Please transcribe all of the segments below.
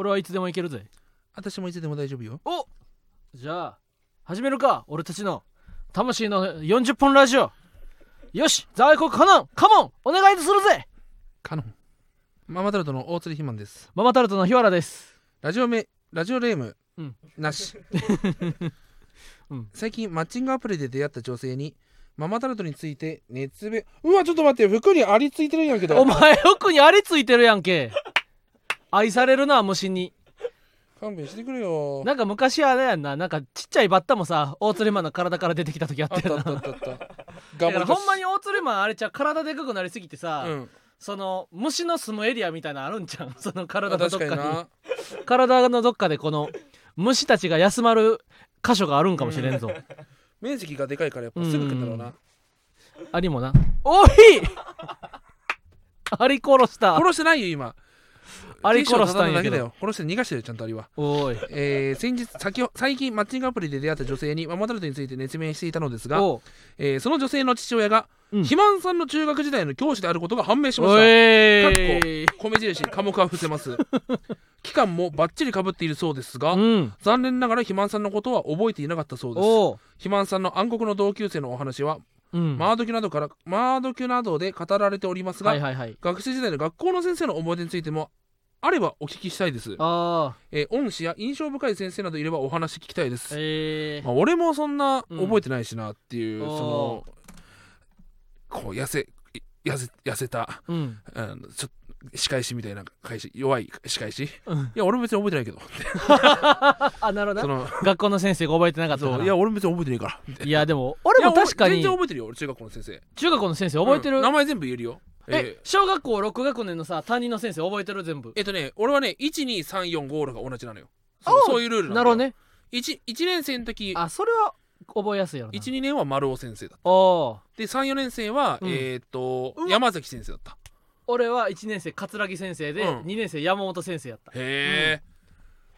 俺はいつでも行けるぜ。私もいつでも大丈夫よ。おじゃあ始めるか。俺たちの魂の40本ラジオ。よし在庫カノンカモンお願いするぜ。カノン。ママタルトの大鶴ひまんです。ママタルトの日原です。ラジオメラジオネーム、うん。なし、うん。最近マッチングアプリで出会った女性にママタルトについて熱弁。うわちょっと待って服にありついてるんやけど。お前服にありついてるやんけ愛されるな虫に。勘弁してくれよ。なんか昔はねやんななんかちっちゃいバッタもさ大釣りマンの体から出てきた時あったたよな。あったあったあった だからほんまに大釣りマンあれちゃう体でかくなりすぎてさ、うん。その虫の住むエリアみたいなのあるんちゃう？その体あのどっかに。体のどっかでこの虫たちが休まる箇所があるんかもしれんぞ、面積がでかいからやっぱすぐ来るんだろうな。ありもな。おい！アリ殺した。殺してないよ今アリ殺したんやだけだよ。殺して逃がしてるよちゃんとアリは。おい。えー先日先ほ最近マッチングアプリで出会った女性にママタルトについて熱弁していたのですが、えーその女性の父親が、うん。肥満さんの中学時代の教師であることが判明しましおたい米印科目は伏せます。期間もバッチリかぶっているそうですが、うん。残念ながら肥満さんのことは覚えていなかったそうです。肥満さんの暗黒の同級生のお話は、うん。マードキュなどからマードキュなどで語られておりますが、はいはいはい。学生時代の学校の先生の思い出についてもあればお聞きしたいです、ああえー恩師や印象深い先生などいればお話聞きたいです、えまあ、俺もそんなうん。覚えてないしなっていう、おー。そのこう痩せ痩せ痩せた、ー、うん。うん、ちょっと仕返しみたいな返し弱い仕返し。いうん。や俺も別に覚えてないけど。あなるほどな。その学校の先生が覚えてなかったいや俺も別に覚えてないからいやでも俺も確かに。全然覚えてるよ俺中学校の先生。中学校の先生覚えてる、うん。名前全部言えるよええ小学校6学年のさ担任の先生覚えてる全部？えっとね俺はね12345が同じなのよ。あそうそういうルールなるほどね。1, 1年生の時あそれは覚えやすいやろな12年は丸尾先生だった。で34年生は、うん。えーっとうわ。山崎先生だった。俺は1年生桂木先生で、うん。2年生山本先生やった。へ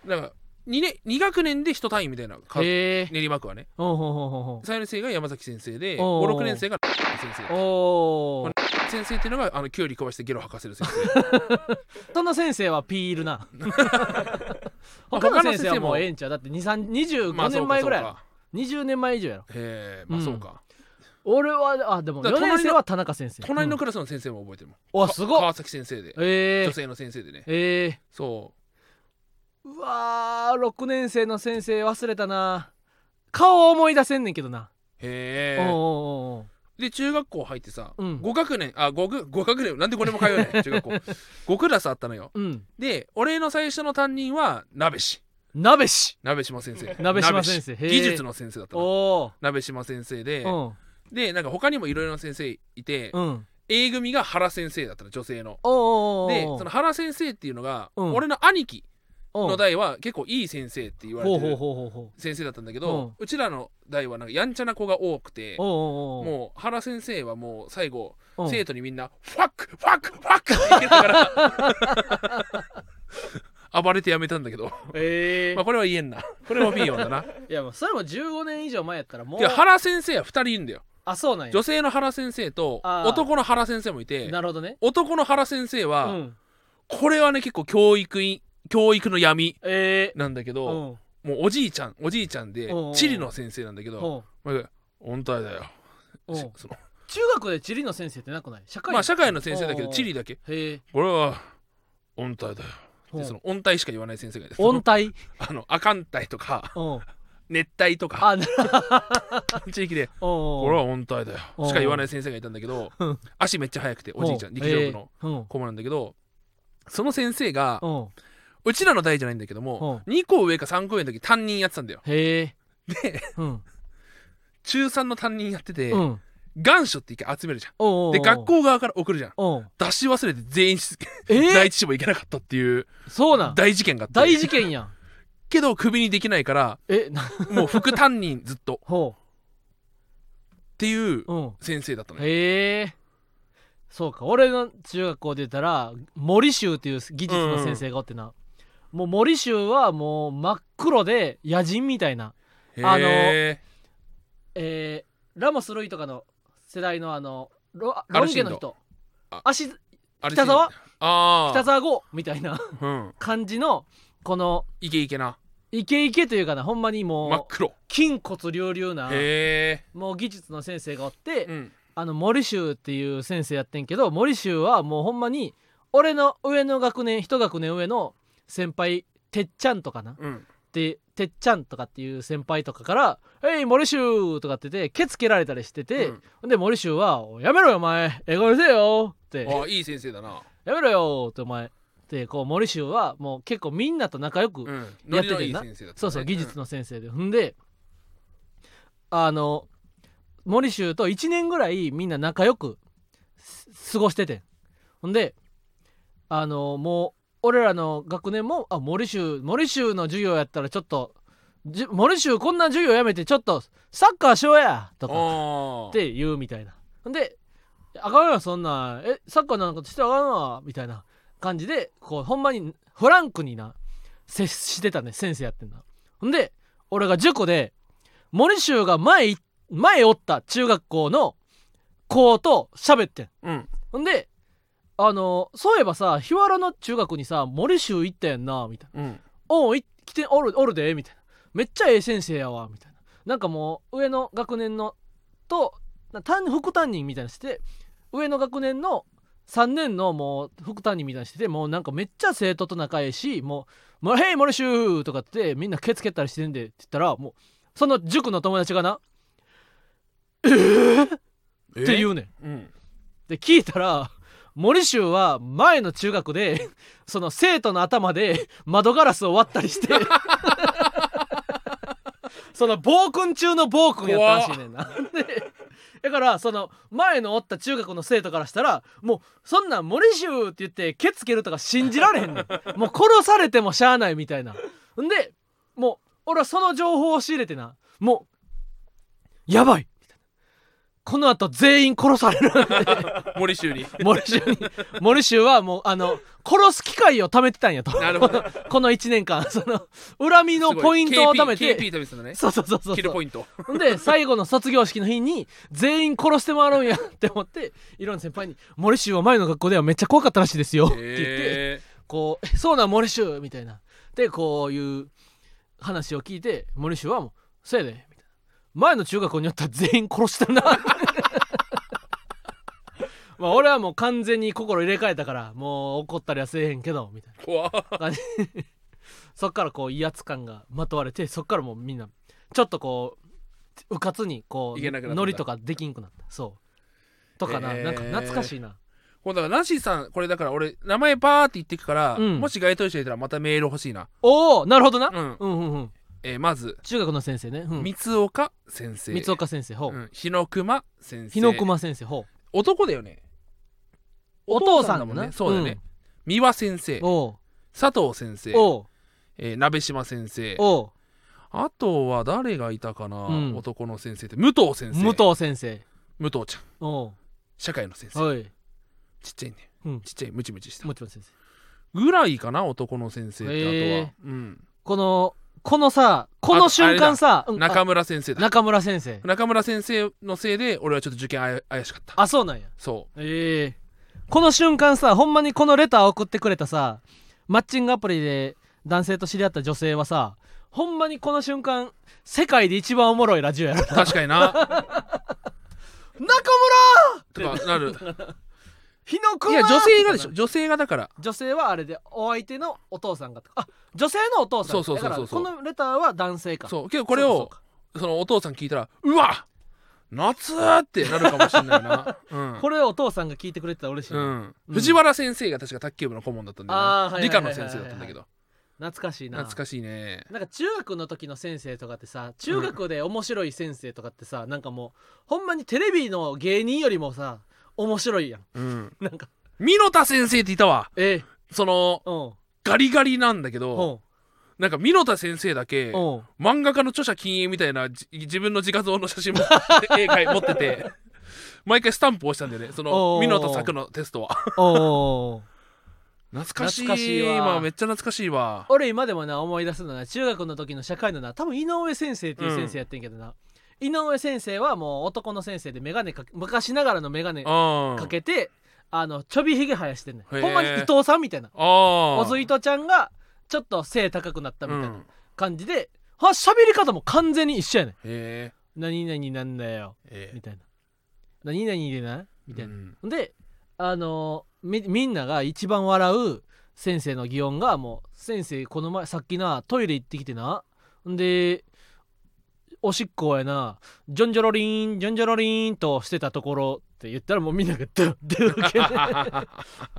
え、だから 2, 年2学年で1単位みたいなか練馬区はね。ほうほうほうほう。ほ3年生が山崎先生でおー56年生が先生。う。おお先生っていうのがあのキュウリ飛ばしてゲロ吐かせる先生。その先生はピーいるな。まあ他の先生はもうええんちゃう。だって23 25まあそうか年前ぐらい。やろそうか。20年前以上やろ。へえまあうん。そうか、俺はあでも4だから隣の年生は田中先生。隣のうんクラスの先生も覚えてるもん、おすごっ。川崎先生で。えー、女性の先生でね。えそう。ー、うわー6年生の先生忘れたな。顔思い出せんねんけどな、うへえ。おうおうおうおう。で中学校入ってさ、うん。5学年あ 5, 5学年なんでこれも通うねん中学校。5クラスあったのよ。うん。で俺の最初の担任は鍋師。鍋師。鍋島先生。鍋島先生。技術の先生だったの。おお鍋島先生で、うん。でなんか他にもいろいろな先生いて、うん。A 組が原先生だったの女性の。おうおうおうでその原先生っていうのが、うん。俺の兄貴。おうの代は結構いい先生って言われてる先生だったんだけど、うちらの代はなんかやんちゃな子が多くてもう原先生はもう最後うん。生徒にみんな「ファックファックファック!」って言いながら 暴れてやめたんだけど。ええ。まあこれは言えんな。これもピーヨンだな。いやもうそれも15年以上前やったらもう。や原先生は2人いるんだよ。あそうなんや。女性の原先生と男の原先生もいてなるほどね。男の原先生うは、ん。これはね結構教育い教育の闇えなんだけど、えうん。もうおじいちゃんおじいちゃんでうん。地理の先生なんだけど、うん。まあ音体だよ、うん。しその中学で地理の先生ってなくない？社会まあ社会の先生だけどうん。地理だけ。へえこれは音体だよ。その音体しか言わない先生がいて音体？あの亜寒帯とかうん。熱帯とかあな地域でおこれは音体だよ。うん。しか言わない先生がいたんだけどうん。足めっちゃ速くておじいちゃん陸上部のの子なんだけどその先生がうんうちらの代じゃないんだけども2個上か3個上の時担任やってたんだよ。へえ。でうん。中3の担任やっててうん。願書って一回集めるじゃん。おうおうおう。で学校側から送るじゃん。う。ん出し忘れて全員しえー？第一志望行けなかったっていうそうなん。大事件があって。大事件やん。けどクビにできないからえな。もう副担任ずっと。っほていう先生だったのよ。へえ。そうか。俺の中学校で言ったら森州っていう技術の先生がおってな、もう森州はもう真っ黒で野人みたいな。あのへえー、ラモス・ルイとかの世代のあのロアロン毛の人。あ足北沢？ああ北沢郷みたいな。うん。感じのこのイケイケな。イケイケというかなほんまに真っもう黒。筋骨隆々なへもう技術の先生がおって、えうん。あの森修っていう先生やってんけど森修はもうほんまに俺の上の学年一学年上の先輩てっちゃんとかな？うん。でてっちゃんとかっていう先輩とかから「えい森修!」とかっててケツ蹴られたりしてて、うん。で森修は「やめろよお前。英語にせよ!」って。あいい先生だな「やめろよ!」ってお前。でこう森修はもう結構みんなと仲良く、うん。やっててんな。ノリのいい先生だったね。そうそう技術の先生で、ほんであの森修と1年ぐらいみんな仲良くす過ごしててん。ほんであのもう俺らの学年もあ森修森修の授業やったらちょっとじ森修こんな授業やめてちょっとサッカーしようやとかあって言うみたいな。ほんであかんよそんな。んえサッカーなんかしてあかんわみたいな感じでこうほんまにフランクにな接してたね先生やってんだほんで俺が塾で森修が前い前おった中学校の子と喋ってん。うん。ほんであのそういえばさ日原の中学にさ森修行ったやんなみたいなうんおうい来ておるおるでみたいなめっちゃええ先生やわみたいななんかもう上の学年のとな担副担任みたいなのして上の学年の3年のもう副担任みたいなのしててもうなんかめっちゃ生徒と仲ええしもう「もうへい森修!」とかってみんなケツ蹴ったりしてんでって言ったらもうその塾の友達がな「えー!」って言うねん。うんで聞いたら森修は前の中学で その生徒の頭で窓ガラスを割ったりして。その暴君中の暴君やったらしいねんな。でだからその前のおった中学の生徒からしたらもうそんなん森修って言ってケツ蹴るとか信じられへんねん。もう殺されてもしゃあないみたいな。んでもう俺はその情報を仕入れてな。もうやばいこの後全員殺される。森修に。森修に。森修はもうあの殺す機会を貯めてたんやと。なるほど。この1年間。その恨みのポイントを貯めて。KP 貯めてたのね。そうそうそうそうキルポイント。で最後の卒業式の日に全員殺してもらうんやって思っていろんな先輩に「森修は前の学校ではめっちゃ怖かったらしいですよ」って言ってへこうえ「そうなん森修」みたいな。でこういう話を聞いて森修はもう「せやで」前の中学校によったら全員殺してるな。まあ俺はもう完全に心入れ替えたからもう怒ったりはせえへんけどみたいー怖っ。な感じ。そっからこう威圧感がまとわれてそっからもうみんなちょっとこううかつにこいけなくなったんだ。うノリとかできんくなった。そう。とかな、へー。なんか懐かしいな。今度はナンシーさんこれだから俺名前パーって言ってくから、うん。もし該当者いたらまたメール欲しいな、おおなるほどな、うん。うんうんうんえーまず中学の先生ね、うん、三岡先生。三岡先生ほう、うん、日の熊先生。日の熊先生ほう。男だよね。お父さんだもんなね。そうだよね、三輪先生。佐藤先生。う、おう。えー鍋島先生。おう。あとは誰がいたかな、うん。男の先生って。武藤先生。武藤先生。武藤ちゃん。おう。社会の先生。はい。ちっちゃいね。うん。ちっちゃいムチムチした。もちろん先生。ぐらいかな男の先生ってあとは、うん、このこのさこの瞬間さ、うん中あ村先生だ。中村先生。中村先生のせいで俺はちょっと受験怪しかった。あそうなんや。そええ。この瞬間さほんまにこのレター送ってくれたさマッチングアプリで男性と知り合った女性はさほんまにこの瞬間世界で一番おもろいラジオやろう確かにな。中村とかなる。日の熊いや女性がでしょ。女性がだから。女性はあれでお相手のお父さんがあ女性のお父さん。そうそうそうそう。だからこのレターは男性か。そう。けどこれをそのお父さん聞いたらうわ夏ってなるかもしれないな、うん。これをお父さんが聞いてくれてたら嬉しいな、うん。うん。藤原先生が確か卓球部の顧問だったんだよあーはいはいな理科の先生だったんだけど。懐かしいな。懐かしいね。なんか中学の時の先生とかってさ中学で面白い先生とかってさ、なんかもうほんまにテレビの芸人よりもさ面白いやん。うん。なんか。箕田先生っていたわ。ええ。そのうんガリガリなんだけうどんなんか箕田先生だけう。ん漫画家の著者禁煙みたいなじ自分の自画像の写真も 絵描い持ってて毎回スタンプを押したんだよね。そのおー箕田作のテストは。懐かしい。今めっちゃ懐かしいわ。俺今でもな思い出すのは中学の時の社会のな多分井上先生っていう先生やってんけどな、井上先生はもう男の先生で眼鏡かけ昔ながらの眼鏡あかけてあのちょびひげ生やしてんねほんまに伊藤さんみたいな。ああ小津糸ちゃんがちょっと背高くなったみたいなうん。感じで、は喋り方も完全に一緒やねん。へえ何々なんだよ。えみたいな。何々でなみたいな、うん。であのーみみんなが一番笑う先生の擬音がもう「先生この前さっきなトイレ行ってきてな。んでおしっこやな。ジョンジョロリーンジョンジョロリーンとしてたところ」って言ったらもうみんながドゥッドゥッけ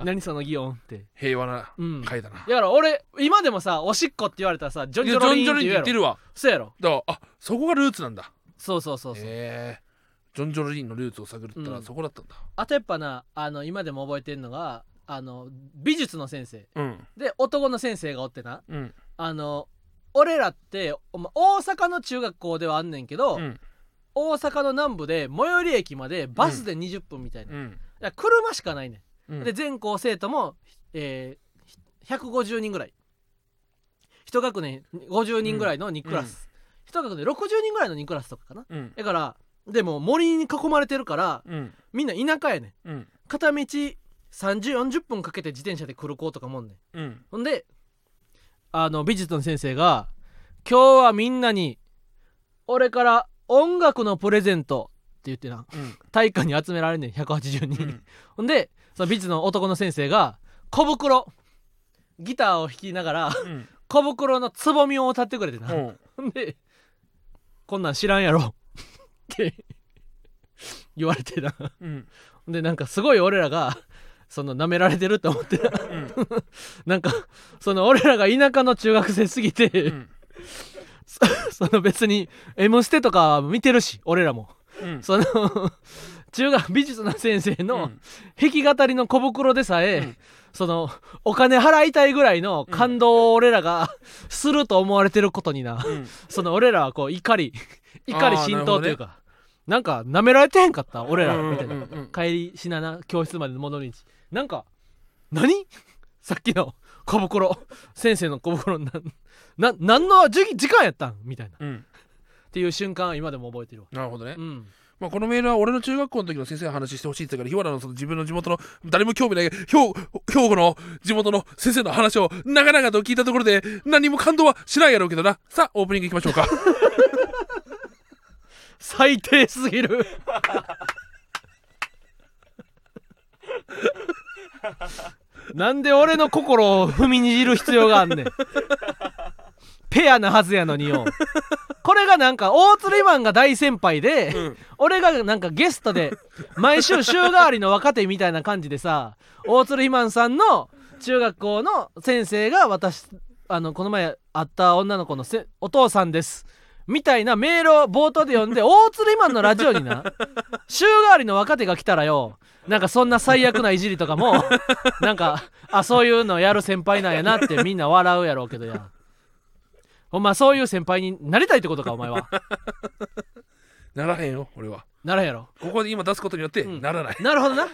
何その擬音って。平和なうん。回だな。だから俺今でもさおしっこって言われたらさジョンいやジョロリジョンって言ってるわ。そうやろ。だからあそこがルーツなんだ。そうそうそうそう、へえ。ジョンジョロリンのルーツを探るったらうん。そこだったんだ。あとやっぱなあの今でも覚えてんのがあの美術の先生。うん。で男の先生がおってな。うん。あの俺らっておま大阪の中学校ではあんねんけど、うん大阪の南部で最寄り駅までバスで20分みたいな、うん。車しかないねん、うん。で全校生徒も、えー、150人ぐらい。一学年50人ぐらいの2クラス、一学年60人ぐらいの2クラスとかかな。うん。だからでも森に囲まれてるからうん。みんな田舎やねん。うん。片道3040分かけて自転車で来る子とかもおんねん。うん。ほんであの美術の先生が「今日はみんなに俺から音楽のプレゼント」って言ってな。うん。体育館に集められんねん180人、うん。ほんでその美術の男の先生が小袋ギターを弾きながらうん。小袋のつぼみを歌ってくれてな、うん。ほんで「こんなん知らんやろ」って言われてな。うんほん。でなんかすごい俺らがその舐められてるって思ってな。うん。なんかその俺らが田舎の中学生すぎて、うん その別に「M ステ」とか見てるし俺らも。うん。その中学美術の先生うのん。弾き語りの小袋でさえ、うん。そのお金払いたいぐらいの感動を俺らが すると思われてることにな、うん。その俺らはこう怒り 怒り浸透というかなんか舐められてへんかった俺らみたいな、うんうんうんうん。帰りしなな教室まで戻り道。なんか何？さっきの小袋。先生の小袋なな何の時時間やったん？みたいな。っうん。ていう瞬間は今でも覚えてるわ。なるほどね。うん。まあ、このメールは俺の中学校の時の先生の話してほしいって言ったから日原のその自分の地元の誰も興味ない兵兵庫の地元の先生の話を長々と聞いたところで何も感動はしないやろうけどな。さあオープニングいきましょうか。最低すぎる。なんで俺の心を踏みにじる必要があんねんペアなはずやのによ。これがなんか大釣りマンが大先輩で、うん。俺がなんかゲストで毎週週替わりの若手みたいな感じでさ大鶴ひまんさんの中学校の先生が私あのこの前会った女の子のせお父さんです。みたいなメールを冒頭で読んで大鶴ひまんのラジオにな週替わりの若手が来たらよなんかそんな最悪ないじりとかもなんかあそういうのやる先輩なんやなってみんな笑うやろうけどやほんまそういう先輩になりたいってことかお前 は。ならへんよ俺は。ならんやろ。ここで今出すことによってうん。ならない、なるほどな。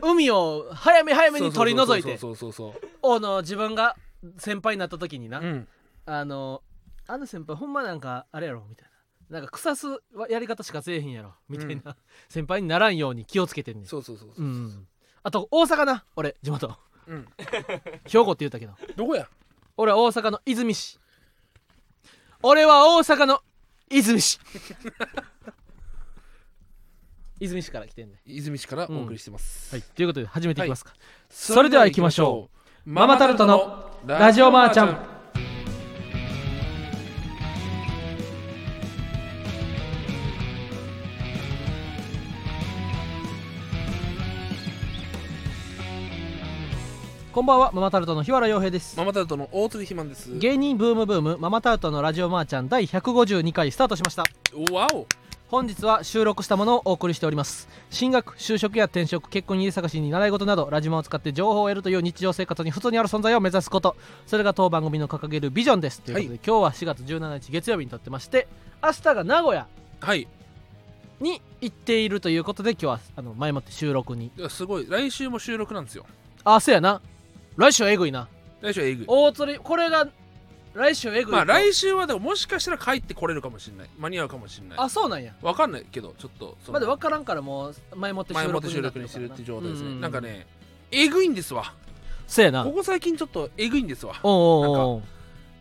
海を早め早めに取り除いて。そうそうそうそう。あの自分が先輩になった時にな、そううん。あのあの先輩ほんまなんかあれやろみたいな。なんか腐すやり方しかせえへんやろみたいな、先輩にならんように気をつけてんねん。そうそうそうそうう、ん。あと大阪な俺地元。うん、兵庫って言ったけど。どこや？俺は大阪の泉市俺は大阪の泉市泉市から来てんね。泉市からお送りしてます、はい。ということで始めていきますか、そそれでは行きましょう。ママタルトのラジオマーちゃんこんばんはママタルトの日原洋平です。ママタルトの大鶴ひまんです。芸人ブームブームママタルトのラジオマーちゃん第152回スタートしました。わお本日は収録したものをお送りしております。進学就職や転職結婚に家探しに習い事などラジマを使って情報を得るという日常生活に普通にある存在を目指すこと。それが当番組の掲げるビジョンです。ということで、今日は4月17日月曜日に撮ってまして明日が名古屋。はい。に行っているということで今日はあの前もって収録に。すごい。来週も収録なんですよ。あそうやな来週はえぐいな。来週はえぐい。大釣りこれが来週えぐい。まあ来週はでももしかしたら帰ってこれるかもしれない。間に合うかもしれない。あそうなんや。わかんないけどちょっとまだ分からんからもう前もって収録になってるから録にしてるって状態ですね、ううなんかねえぐいんですわ。そうやな。ここ最近ちょっとえぐいんですわ。おうおうおう。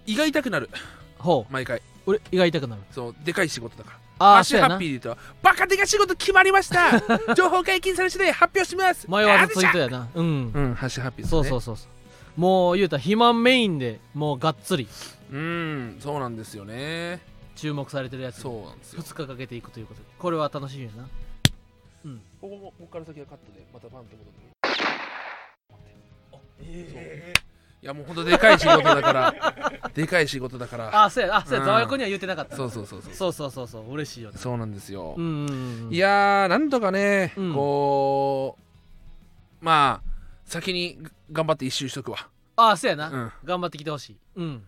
胃が痛くなる。ほう。毎回。俺胃が痛くなる。そうでかい仕事だからあハッシュハあそうやな。ッピーで言うとバカでか仕事決まりました。情報解禁され次第発表します。迷わずツイートややなうん。うんハッシュハッピーですね。そうそうそうもう言うたら肥満メインでもうがっつり。うんそうなんですよね。注目されてるやつ。そうなんですよ。2日かけていくということで。これは楽しみやな。ここもここから先はカットでまたパンって戻っていやもうほんとでかい仕事だから。でかい仕事だから。あそうやあそうやうん。ざわやくには言ってなかったそうそうそうそう。そうそうそうそう嬉しいよね。そうなんですよ、うんうんうん。いやーなんとかね、うんこうまあ先に頑張って一周しとくわ。あそうやな、うん。頑張ってきてほしい。うん。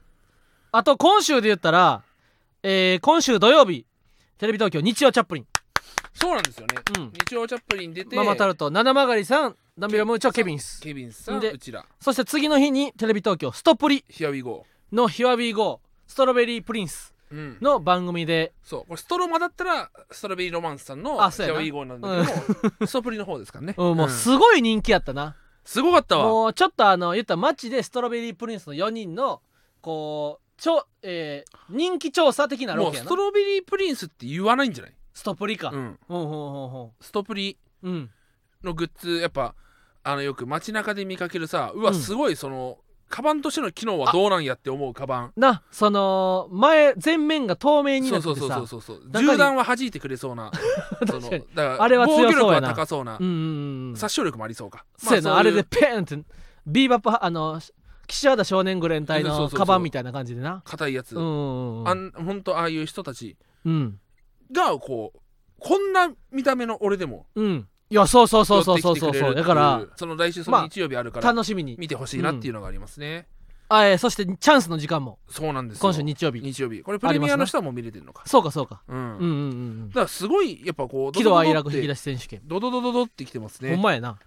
あと今週で言ったらえー今週土曜日テレビ東京日曜チャップリン。そうなんですよね、うん。日曜チャップリン出てママタルト七曲りさんダンビラムーチョケビンス。ケビンさんでうちら。そして次の日にテレビ東京ストプリ Here we go の「ヒワビーゴー。ストロベリープリンスうん」の番組で。そう。これストロマだったらストロベリーロマンスさんのあそうやな。we go なんだけど、ストプリの方ですからね、うんもううん。すごい人気やったな、すごかったわ。もうちょっとあの言ったら街でストロベリープリンスの4人のこうちょ、えー人気調査的なもうロケやな。ストロベリープリンスって言わないんじゃない、ストプリか、う、うんん、ほんほんほん。ほストプリんうんのグッズやっぱあのよく街中で見かけるさうわうん。すごいその、カバンとしての機能はどうなんやって思うカバン。なその前前面が透明になそうそうってそうそうそう。中に。銃弾は弾いてくれそうな。そ の確かに。だからあれは強そうやな。防御力は高そうな、うんうんうん殺傷力もありそうか。そうやな、まあれでペーンってビーバップはあの岸和田少年グレン隊のそうそうそうそう。カバンみたいな感じでな。硬いやつ、うんうんうん。あんほんとああいう人たちうん。がこうこんな見た目の俺でもうんいやそうそうそうそうそうそう寄ってきてくれるっていだからその来週そまあの日曜日あるから楽しみに。見てほしいなっていうのがありますね、あえーそしてチャンスの時間も。そうなんですよ。今週日曜日。日曜日。これプレミアの人はもう見れてるのか。そうかそうか。うん、うんうんうんうん。だからすごいやっぱこう喜怒哀楽引き出し選手権。ドドドドドってきてますね。ほんまやな。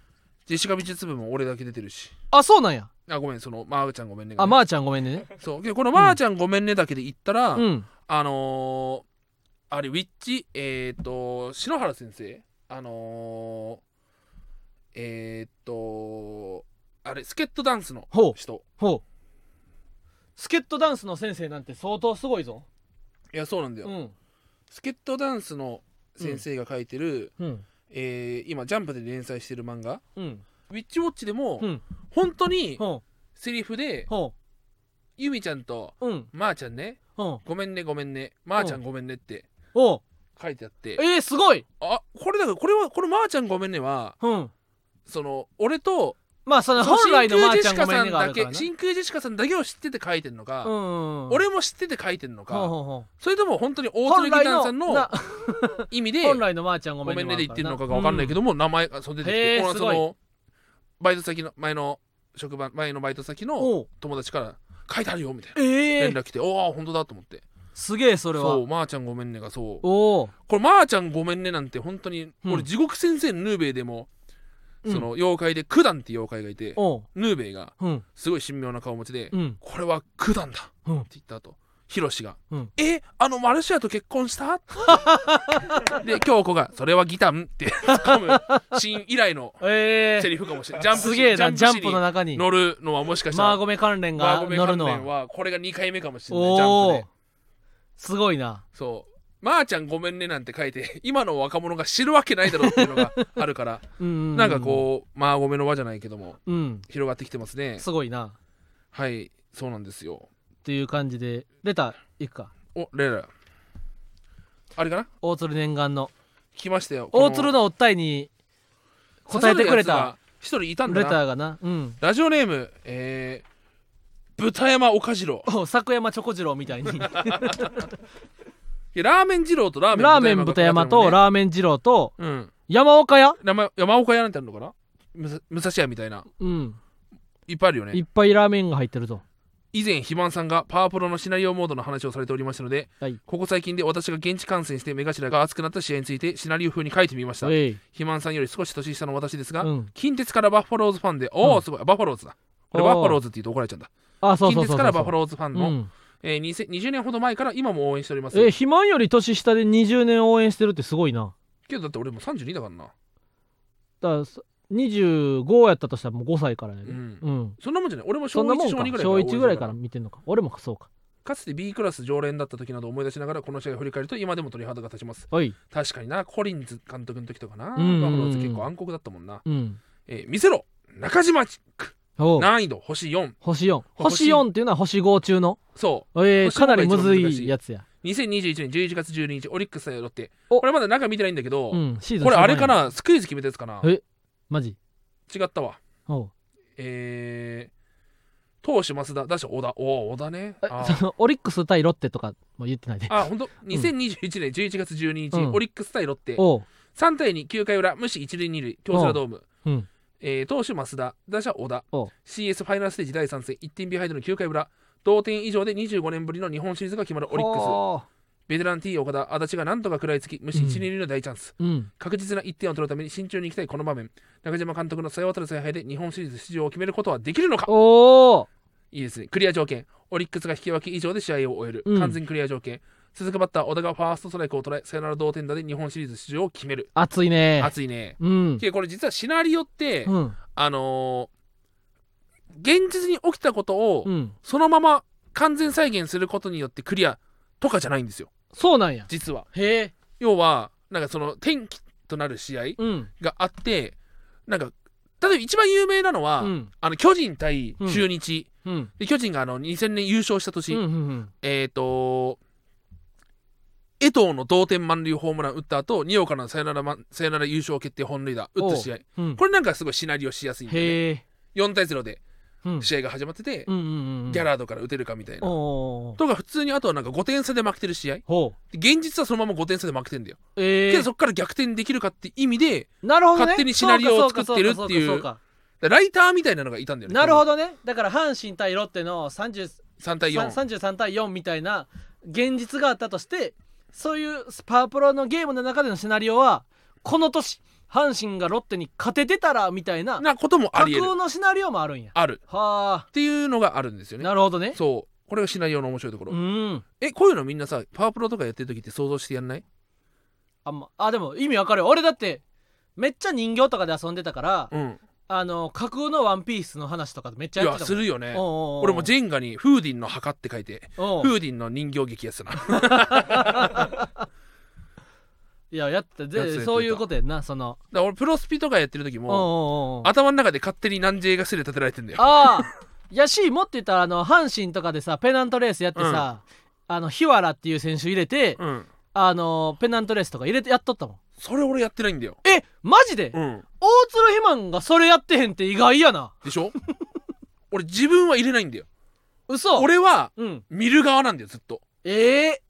ジェシカ美術部も俺だけ出てるし。あそうなんや。あごめんそのまーちゃんごめんね。あまーちゃんごめんね。そう。このまーちゃんごめんねだけで言ったら、うん。あのー、あれウィッチえっ、ー、と篠原先生あのー、えっ、ー、とあれスケットダンスのほう。人。ほう。スケットダンスの先生なんて相当すごいぞ。いやそうなんだよ、うん。スケットダンスの先生が書いてる、うん。えー今ジャンプで連載してる漫画。うん。ウィッチウォッチでも、うん。本当にほセリフでう。ほゆみちゃんとううん。まーちゃんね。ほごめんねごめんね。まーちゃんごめんねって書いてあって。えー、すごい！あこれだからこれはこのまーちゃんごめんねはうん。その俺とまあその本来のまーちゃんごめんねがあるからな真空ジェシカさんだけを知ってて書いてんのか、うんうんうん。俺も知ってて書いてんのか、ほうほうほうそれとも本当に大鶴ギタンさんのな意味で本来のまーちゃんごごめんねねで言ってるのかが分かんないけども、名前が出てきて。このそのバイト先の前の職場前のバイト先の友達から書いてあるよみたいな。ええ連絡来て、おお本当だと思ってすげえそれは。そうまー、ちゃんごめんねがそう。おお。これまーちゃんごめんねなんて本当に、うん。俺地獄先生のヌーベイでも、うん。その妖怪で九段って妖怪がいてヌーベイがうん。すごい神妙な顔持ちで、うん。これは九段だうん。って言った後ヒロシが、うん。えあのマルシアと結婚した？で京子がそれはギタンって 突っ込むシーン以来のええセリフかもしれない。ジャンプすげえなジャンプのの中に。乗るのはもしかしたら。マーゴメ関連が乗るのは。これが2回目かもしれないジャンプですごいな。そう。まーちゃんごめんねなんて書いて今の若者が知るわけないだろうっていうのが あるから。うんなんかこうまあごめの輪じゃないけどもううん。広がってきてますね。すごいな。はい。そうなんですよ。っていう感じで。レターいくか。おレラ。あれかな？大鶴念願の。来ましたよ。大鶴のおったいに答えてくれた一人いたんだレなターがな。うん。ラジオネームえー、豚山岡次郎。お作山チョコ次郎みたいに。いやラーメン二郎とラーメンラーメン豚山とーラーメン二郎とうん。山岡屋？山山岡屋なんてあるのかな？むさ武蔵屋みたいな。うん。いっぱいあるよね。いっぱいラーメンが入ってるぞ。以前肥満さんがパワープロのシナリオモードの話をされておりましたので、はい。ここ最近で私が現地観戦して目頭が熱くなった試合についてシナリオ風に書いてみました。ウェイ肥満さんより少し年下の私ですが、うん。近鉄からバッファローズファンでおお、うんすごい。バッファローズだ。これおー。バッファローズって言うと怒られちゃうんだあそう近そうそうそう。鉄からバッファローズファンの、うん。えー、20 20年ほど前から今も応援しております。え肥満より年下で20年応援してるってすごいな。けどだって俺もう32だからな。だからさ25やったとしたらもう5歳からやで。うん。うん。そんなもんじゃない。俺も小1そんなもんか。小2ぐらい小1ぐらいから見てんのか。俺もそうか。かつて B クラス常連だった時など思い出しながらこの試合を振り返ると今でも鳥肌が立ちます。おい。確かにな。コリンズ監督の時とかな。バフうん。うんうんァローズ結構暗黒だったもんな、うん。えー見せろ中島チック難易度星4星4星星4っていうのは星5中の？そえー、星かなりむずいいやつや。う2021年11月12日オリックス対ロッテ。お。これまだ中見てないんだけど、これあれかな？スクイズ決めたやつかな？えマジ？違ったわ。えー、投手増田打者小田。おお小田ね。そのオリックス対ロッテとかも言ってないで。あ本当2021年11月12日、うん。オリックス対ロッテ。おう。3対29回裏無死1塁2塁京セラドーム、うんえー投手増田打者小田 CS ファイナルステージ第3戦1点ビハインドの9回裏同点以上で25年ぶりの日本シリーズが決まるオリックス。ほベテラン T 岡田足立がなんとか食らいつき無視うん。1、2塁の大チャンス。ううん。確実な1点を取るために慎重に行きたいこの場面。中島監督のさえ渡る采配で日本シリーズ出場を決めることはできるのか？いいですね。クリア条件。オリックスが引き分け以上で試合を終える、うん。完全クリア条件続くバッター小田がファーストストライクを捉えサヨナラ同点打で日本シリーズ出場を決める。熱いね。熱いね。うん。でこれ実はシナリオって、うん。あのー現実に起きたことをうん。そのまま完全再現することによってクリアとかじゃないんですよ。そうなんや。実は。へえ。要はなんかその転機となる試合うん。があってなんか例えば一番有名なのは、うん。あの巨人対中日、うん。で巨人があの2000年優勝した年、うんうんうん。えっ、と江藤の同点満塁ホームラン打った後二岡のサヨナラマンサヨナラ優勝決定本塁打打った試合。うん。これなんかすごいシナリオしやすいんで、ね、へえ。4対0でうん。試合が始まってて、うんうんうんギャラードから打てるかみたいな、とか普通にあとはなんか5点差で負けてる試合。現実はそのまま5点差で負けてんだよ、ええけどそこから逆転できるかって意味でなるほどね。勝手にシナリオを作ってるっていうライターみたいなのがいたんだよねなるほどどね。だから阪神対ロッテの30 3対4 33対4みたいな現実があったとしてそういうパワープロのゲームの中でのシナリオはこの年阪神がロッテに勝ててたらみたいななこともあ架りえる。空のシナリオもあるんや。ある。はっていうのがあるんですよあね。なるほどね。そう。これがシナリオの面白いところ、うん。えこういうのみんなさパワープロとかやってる時って想像してやんない？あんまあでも意味わかるよ。俺だってめっちゃ人形とかで遊んでたからうんあの架空のワンピースの話とかめっちゃいややってたもん。するよね。おうおうおう俺もジェンガにフーディンの墓って書いておうフーディンの人形劇やつな。だ かいややってやってたでそういうことやんなその。ら俺プロスピとかやってる時おうもおうおう頭の中で勝手に南 J がすれ立てられてんだよ。ああ。やしもっと言ったらあの阪神とかでさペナントレースやってさ、あの日原っていう選手入れて、うん。あのペナントレースとか入れてやっとったもん。それ俺やってないんだよ。えマジで、うん大鶴ひまんがそれやってへんって意外やな。でしょ？俺自分は入れないんだよ。嘘。俺はうん。見る側なんだよずっと。ええ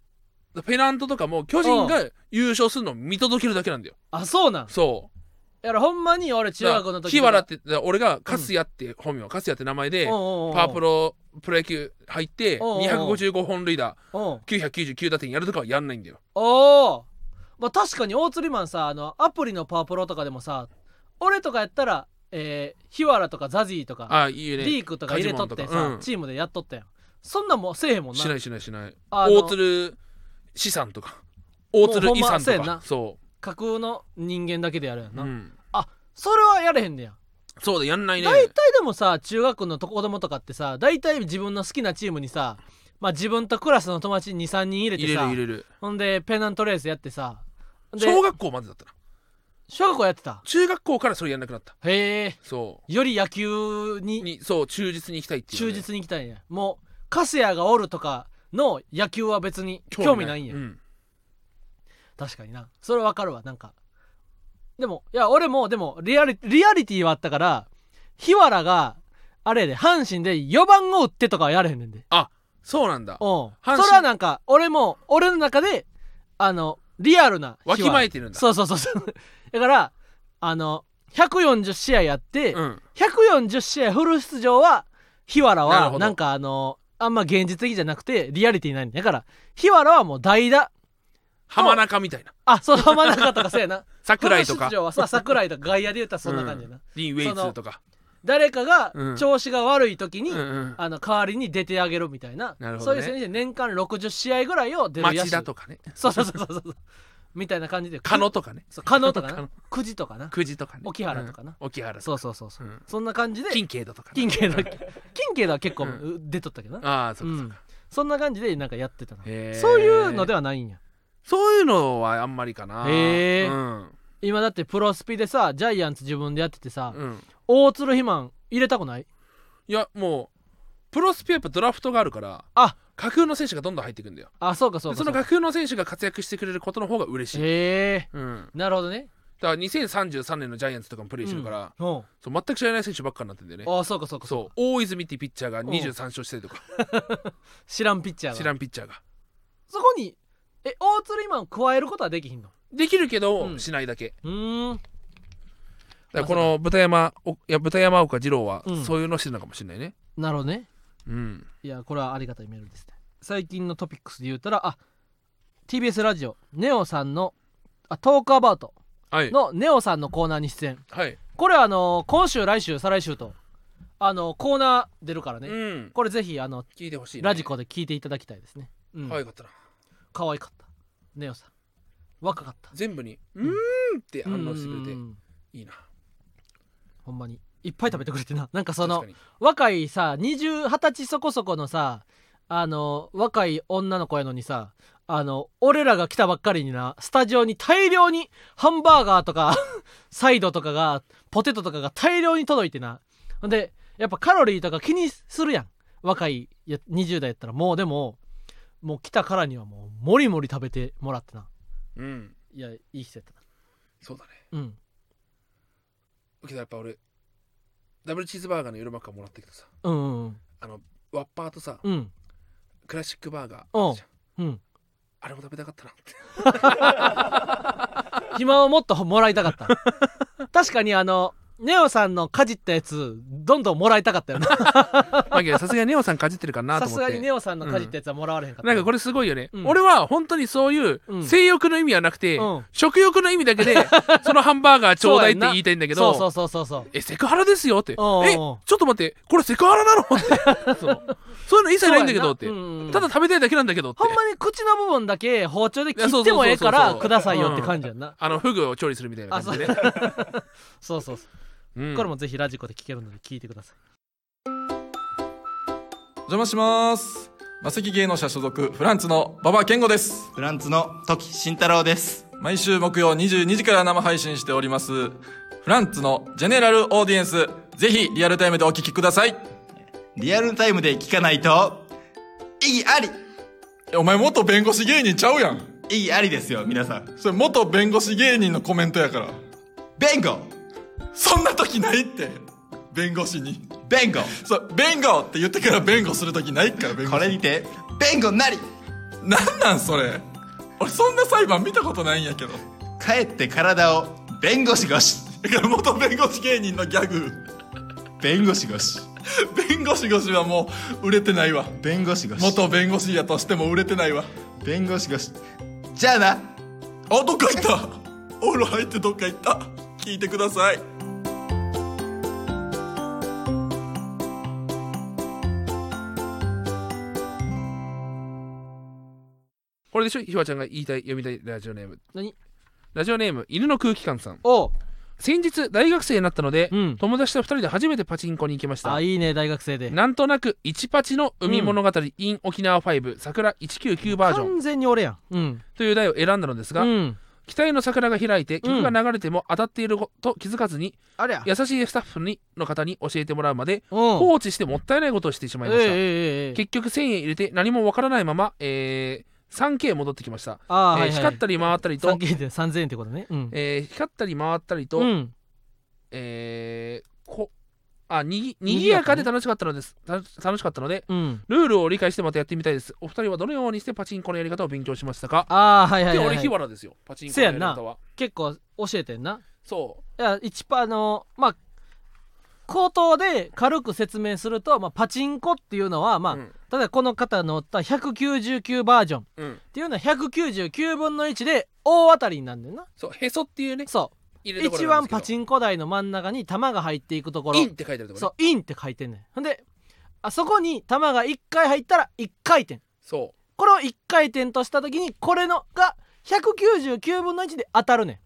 ペナントとかも巨人が優勝するのを見届けるだけなんだよ。あそうなん。そう。やらほんまに俺中学の時日原ってだから俺が粕谷って本名粕谷って名前でパワープロプロ野球入っておうおう255本塁打おう999打点やるとかはやんないんだよ。おおまあ確かに大釣りマンさあのアプリのパワープロとかでもさ俺とかやったらえー、日原とかザジーとかああいいよね。リークとか入れとってさ、カジモンとかうん。チームでやっとったやん。そんなんもうせえへんもんな。しないしないしない。あの大鶴資産とか。大鶴遺産もうほんまそうやんな。とかそ架空の人間だけでやるやんう、な、うん、それはやれへんねや。そうだやんないね。大体でもさ中学の子供とかってさ大体自分の好きなチームにさまあ自分とクラスの友達23人入れ入れてさる入れる。ほんでペナントレースやってさで小学校までだったな小学校やってた？中学校からそれやんなくなった。へえ。そより野球うににそう忠実に行きたいっていう、忠ね、実に行きたいんや。もうカスヤがおるとかの野球は別に興味ない。んや、うん。確かにな。それわかるわなんか。でもいや俺もでもリアリリアリティはあったから日原があれやで阪神で4番を打ってとかはやれへんねんで。そうなんだ。うん。それはなんか俺も俺の中であのリアルなわきまえてるんだ。そうそうそうそうだからあの140試合やって、うん。140試合フル出場は日原はなんかあのあんま現実的じゃなくてリアリティないんだ。だから日原はもう代打。浜中みたいな。あそう浜中とかそうやな。桜井とか。フル出場はさ桜井とか外野で言ったらそんな感じやな、リン・ウェイツとか。誰かがうん。調子が悪い時に、うんうん。あの代わりに出てあげるみたいな。なるほどね。そういう選手で年間60試合ぐらいを出る野手町田とかね。そうそうそうそうそうみたいな感じで。狩野とかね。そう加納とか狩な久慈とかな。久慈とかね。沖原とかな。うん。沖原そうそうそうそん。そんな感じで。金慶ドとかね。金慶だ金慶だは結構出とったけどな。ああそうかそそんな感じでなんかやってたな。そういうのではないんや。そういうのはあんまりかな。へーうん。今だってプロスピでさジャイアンツ自分でやっててさ、うん。大鶴肥満入れたくない？いやもうプロスピはやっぱドラフトがあるから。あ架空の選手がどんどん入っていくんだよ。あそうかそうでそのか。そうか架空の選手が活躍してくれることの方が嬉しい、へえ。うん、なるほどね。だから2033年のジャイアンツとかもプレーしてるから、うん。そう全く知らない選手ばっかになってんだよね。あそうかそうかそう大泉っていうピッチャーが23勝してるとか。知らんピッチャーが。知らんピッチャーが。そこにえ大鶴肥満を加えることはできひんの？できるけど、うん。しないだけ。うーん。だからこの豚山おいや豚山岡二郎はうん。そういうのしてるのかもしれないね。なるほどねうん。いやこれはありがたいメールですね。最近のトピックスで言うたらあ TBS ラジオネオさんのあトークアバウトはい。のネオさんのコーナーに出演。はい、これはあの今週来週再来週とあのコーナー出るからね、うん。これぜひあの聞いてほしい、ね、ラジコで聞いていただきたいですね、うん、可愛かったな。可愛かった。ネオさん。若かった。全部に「うーん」って反応してくれていいな。ほんまにいっぱい食べてくれてな。なんかその若いさ20 20歳そこそこのさあの若い女の子やのにさあの俺らが来たばっかりになスタジオに大量にハンバーガーとか サイドとかがポテトとかが大量に届いてな。ほんでやっぱカロリーとか気にするやん。若いや20代やったら。もうでももう来たからにはもうもりもり食べてもらってな。うん。いやいい人やったな。そうだね。うん。けどやっぱ俺ダブルチーズバーガーの夜マッカもらってきたさ。うんうんうん。あのワッパーとさうん。クラシックバーガーうん。あるじゃん。うん。あれも食べたかったな。っ て暇をもっともらいたかった。確かにあのネオさんのかじったやつどんどんもらいたかったよな。まあけどさすがにネオさんかじってるかなとさ思って。すがにネオさんのかじったやつはもらわれへんかった、なんかこれすごいよね、うん。俺は本当にそういううん。性欲の意味はなくて、うん。食欲の意味だけで そのハンバーガーちょうだいって言いたいんだけどそうそうそうそうそうえセクハラですよって。えちおうおうょっと待ってこれセクハラなのって。そう。そういうの一切ないんだけどって、そうやな。うんうんただ食べたいだけなんだけどって。ほんまに口の部分だけ包丁で切いやそうそうそうそう。ってもええからくださいよって感じやんな。あのフグを調理するみたいな感じでね、そうそうそううん。これもぜひラジコで聞けるので聞いてください。お邪魔します。マセキ芸能者所属フランツの馬場健吾です。フランツの時慎太郎です。毎週木曜22時から生配信しております。フランツのジェネラルオーディエンスぜひリアルタイムでお聞きください。リアルタイムで聞かないと、意義あり。えお前元弁護士芸人ちゃうやん。意義ありですよ、皆さん。それ元弁護士芸人のコメントやから。弁護そんな時ないって。弁護士に。弁護。そう弁護って言ってから弁護する時ないから弁護士これにて、弁護なり。なんなんそれ。俺そんな裁判見たことないんやけど。帰って体を弁護士越し。だから元弁護士芸人のギャグ。弁護士越し。弁護士越しはもう売れてないわ。弁護士越し。元弁護士やとしても売れてないわ。弁護士越し。じゃあな。あどっか行った。お風呂入ってどっか行った。聞いてくださいこれでしょ？ひわちゃんが言いたい読みたいラジオネーム。何？ラジオネーム犬の空気感さん。おう。先日大学生になったので、うん。友達と2人で初めてパチンコに行きました。あいいね大学生で。なんとなく1パチの海物語 in 沖縄5桜199バージョン。完全に俺やん。うん。という題を選んだのですが、うん。期待の桜が開いて曲が流れても当たっていると気づかずに、ありゃ。優しいスタッフにの方に教えてもらうまでうん。放置してもったいないことをしてしまいました、ええええええ。結局1000円入れて何もわからないまま、えー、3K 戻ってきました、あー、はいはい、えー光ったり回ったりと、3K で3000円ってことね。うん、えー光ったり回ったりと、うん、えーこあにぎにぎやかで楽しかったのです。た楽しかったのでうん、ルールを理解してまたやってみたいです。お二人はどのようにしてパチンコのやり方を勉強しましたか？ああはいはいではい、はい、俺日原ですよ。パチンコのやり方は。結構教えてんな。そいや一パあのまあ口頭で軽く説明すると、まあ、パチンコっていうのは、まあうん。例えばこの方の乗った199バージョンっうん。ていうのは199分の1で大当たりになるんだよな。そうへそっていうねそう。一番パチンコ台の真ん中に玉が入っていくところ。インって書いてあるところ、ね、そうインって書いてんねん。ほんであそこに玉が1回入ったら1回転。そこれを1回転とした時にこれのが199分の1で当たるねん。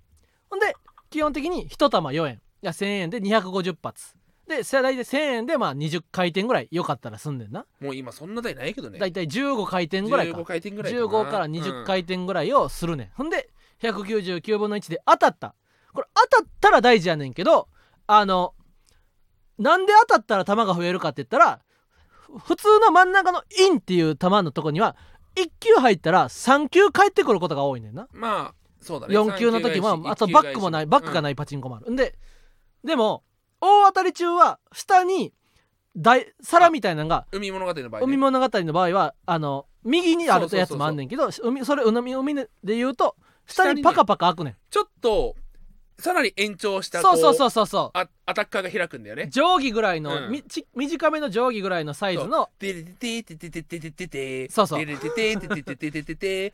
ほんで基本的に1玉4円。いや1000円で250発で世代で1000円でまあ20回転ぐらいよかったら済んでんな。もう今そんな台ないけどね。だいたい15回転ぐらいか。15回転ぐらい15から20回転ぐらいをするねん、ほんで199分の1で当たった。これ当たったら大事やねんけどあのなんで当たったら球が増えるかって言ったらふ普通の真ん中のインっていう球のとこには1球入ったら3球返ってくることが多いねんな。まあそうだね。4球の時もあとバックもないバックがないいパチンコもある、んででも大当たり中は下に皿みたいなのが海物語の場合、ね、海物語の場合はあの右にあるやつもあんねんけど海それ海海で言うと下にパカパカ開くねん、ね、ちょっとさらに延長したそうそうそうそうそう。あアタッカーが開くんだよね。定規ぐらいの、うん、みち短めの定規ぐらいのサイズのそう。そう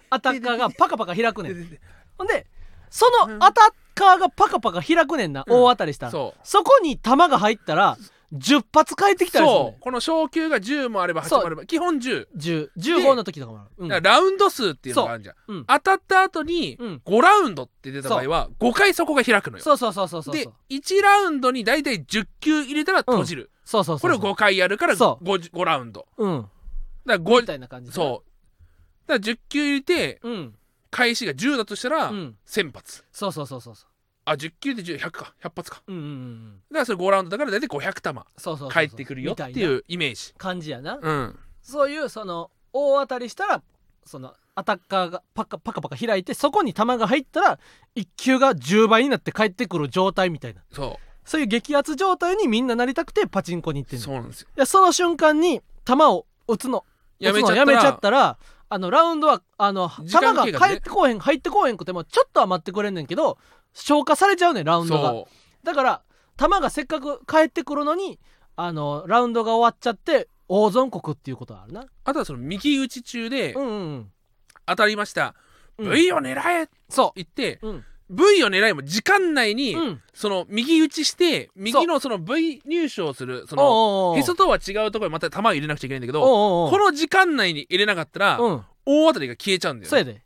アタッカーがパカパカ開くねんほんでそのアタッカーがパカパカ開くねんな、うん。大当たりしたら。そそうこに球が入ったら10発返ってきたりする。ねんそう。この小球が10もあれば8そうもあれば基本10 10 15の時とかもある、うん。だからラウンド数っていうのがあるじゃん、そう。うん。当たった後にうん。5ラウンドって出た場合は5回そこが開くのよ。そうそうそうそうそうで1ラウンドに大体10球入れたら閉じる、そうそうそうこれを5回やるからそ 5, 5ラウンド。うん。だからみ5たいな感じそう。だから10球入れてううん開始が10だとしたらうん。1000発。そうそうそうそうそあ10球で10100か。100発か。ううんうんうん。だからそれ5ラウンドだから大体500球そうそうそうそう。返ってくるよっていうイメージ。感じやな、うん。そういうその大当たりしたらそのアタッカーがパカパカパカ開いてそこに球が入ったら1球が10倍になって返ってくる状態みたいな。そそういう激アツ状態にみんななりたくてパチンコに行っての。うんそうなんですよ。いやその瞬間に球を打つのやめちゃったらあのラウンドはあの球が返ってこうへん入ってこうへんくてもちょっとは待ってくれんねんけど消化されちゃうねんラウンドが。そだから球がせっかく返ってくるのにあのラウンドが終わっちゃって大損国っていうことはあるな。うあとはその右打ち中でうんうんうん。当たりました、うん。V を狙えそ言ってううん V を狙いも時間内に、うん。その右打ちして右のその V 入手するそのへそとは違うところにまた球を入れなくちゃいけないんだけどおうおうこの時間内に入れなかったら、うん。大当たりが消えちゃうんだよ、ね、そうやで。だか